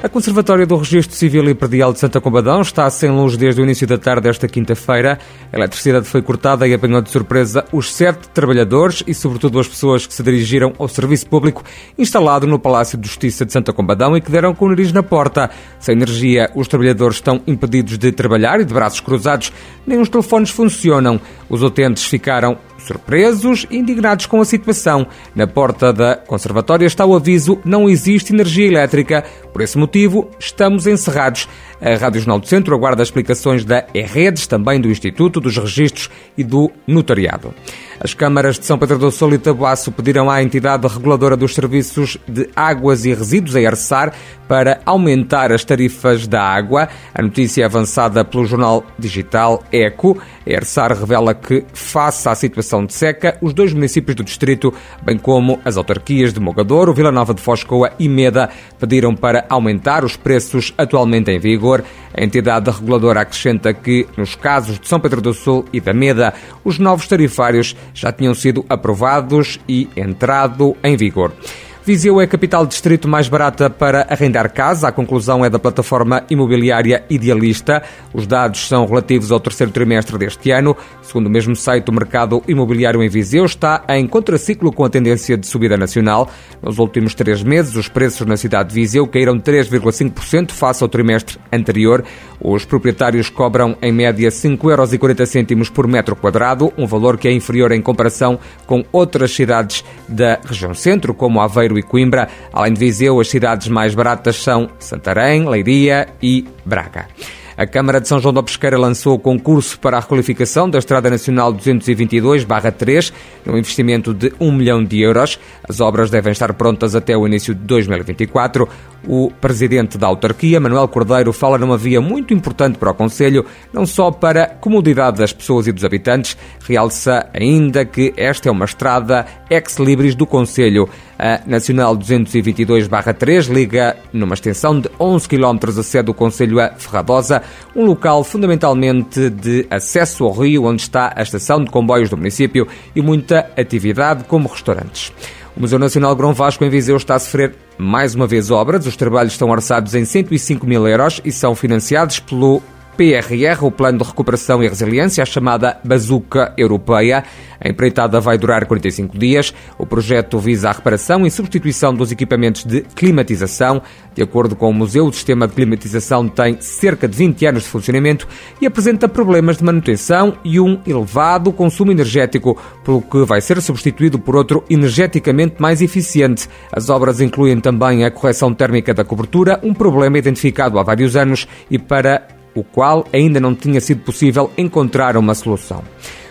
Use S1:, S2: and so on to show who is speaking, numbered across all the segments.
S1: A Conservatória do Registro Civil e Predial de Santa Combadão está sem luz desde o início da tarde desta quinta-feira. A eletricidade foi cortada e apanhou de surpresa os sete trabalhadores e, sobretudo, as pessoas que se dirigiram ao serviço público instalado no Palácio de Justiça de Santa Combadão e que deram com o nariz na porta. Sem energia, os trabalhadores estão impedidos de trabalhar e de braços cruzados, nem os telefones funcionam. Os utentes ficaram surpresos e indignados com a situação. Na porta da conservatória está o aviso: não existe energia elétrica. Por esse motivo, estamos encerrados. A Rádio Jornal do Centro aguarda explicações da E-Redes, também do Instituto, dos Registros e do Notariado. As câmaras de São Pedro do Sul e Tabuaço pediram à entidade reguladora dos serviços de águas e resíduos, a ERSAR, para aumentar as tarifas da água. A notícia avançada pelo jornal digital ECO. A ERSAR revela que, face à situação de seca, os dois municípios do distrito, bem como as autarquias de Mogador, Vila Nova de Foscoa e Meda, pediram para aumentar os preços atualmente em vigor. A entidade reguladora acrescenta que, nos casos de São Pedro do Sul e da Meda, os novos tarifários já tinham sido aprovados e entrado em vigor. Viseu é a capital distrito mais barata para arrendar casa. A conclusão é da plataforma imobiliária Idealista. Os dados são relativos ao terceiro trimestre deste ano. Segundo o mesmo site, o mercado imobiliário em Viseu está em contraciclo com a tendência de subida nacional. Nos últimos três meses, os preços na cidade de Viseu caíram 3,5% face ao trimestre anterior. Os proprietários cobram em média 5,40 euros por metro quadrado, um valor que é inferior em comparação com outras cidades da região centro, como Aveiro e Coimbra. Além de Viseu, as cidades mais baratas são Santarém, Leiria e Braga. A Câmara de São João da Pesqueira lançou o concurso para a requalificação da Estrada Nacional 222-3, num investimento de 1 milhão de euros. As obras devem estar prontas até o início de 2024. O presidente da autarquia, Manuel Cordeiro, fala numa via muito importante para o Conselho, não só para a comodidade das pessoas e dos habitantes, realça ainda que esta é uma estrada ex-libris do Conselho. A Nacional 222-3 liga numa extensão de 11 km a sede do Conselho a Ferradosa, um local fundamentalmente de acesso ao rio, onde está a estação de comboios do município e muita atividade como restaurantes. O Museu Nacional Grão Vasco em Viseu está a sofrer mais uma vez obras. Os trabalhos estão orçados em 105 mil euros e são financiados pelo PRR, o Plano de Recuperação e Resiliência, a chamada Bazuca Europeia. A empreitada vai durar 45 dias. O projeto visa a reparação e substituição dos equipamentos de climatização. De acordo com o museu, o sistema de climatização tem cerca de 20 anos de funcionamento e apresenta problemas de manutenção e um elevado consumo energético, pelo que vai ser substituído por outro energeticamente mais eficiente. As obras incluem também a correção térmica da cobertura, um problema identificado há vários anos e para o qual ainda não tinha sido possível encontrar uma solução.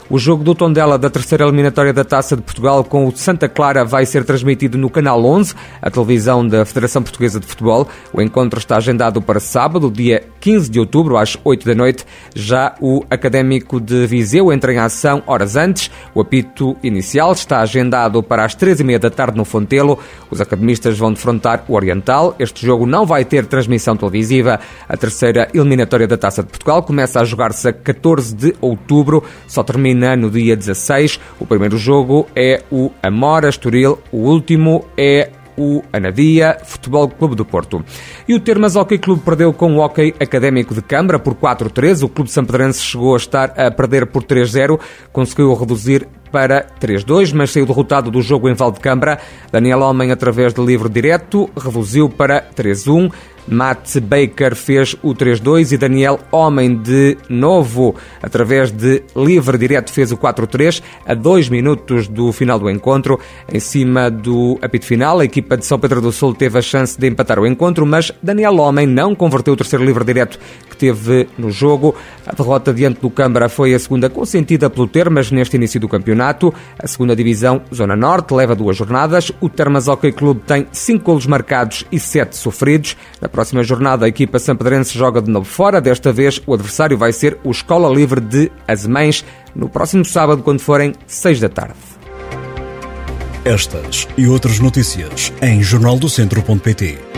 S1: O jogo do Tondela da terceira eliminatória da Taça de Portugal com o Santa Clara vai ser transmitido no Canal 11, a televisão da Federação Portuguesa de Futebol. O encontro está agendado para sábado, dia 15 de outubro, às 8 da noite. Já o Académico de Viseu entra em ação horas antes. O apito inicial está agendado para as 13h30 da tarde no Fontelo. Os academistas vão defrontar o Oriental. Este jogo não vai ter transmissão televisiva. A terceira eliminatória da Taça de Portugal começa a jogar-se a 14 de outubro. Só termina termina no dia 16. O primeiro jogo é o Amora Estoril, o último é o Anadia Futebol Clube do Porto. E o Termas Hockey Clube perdeu com o Hockey Académico de Câmara por 4-3. O clube sampedrense chegou a estar a perder por 3-0, conseguiu reduzir para 3-2, mas saiu derrotado do jogo em Valdecambra. Daniel Homem, através de livre direto, reduziu para 3-1. Matt Baker fez o 3-2 e Daniel Homem de novo, através de livre direto, fez o 4-3 a dois minutos do final do encontro. Em cima do apito final, a equipa de São Pedro do Sul teve a chance de empatar o encontro, mas Daniel Homem não converteu o terceiro livre direto que teve no jogo. A derrota diante do Câmara foi a segunda consentida pelo Termas neste início do campeonato. A segunda divisão, Zona Norte, leva duas jornadas. O Termas Hockey Clube tem cinco golos marcados e sete sofridos. Na próxima jornada, a equipa sampedrense joga de novo fora. Desta vez, o adversário vai ser o Escola Livre de Azemães, no próximo sábado, quando forem seis da tarde.
S2: Estas e outras notícias em jornaldocentro.pt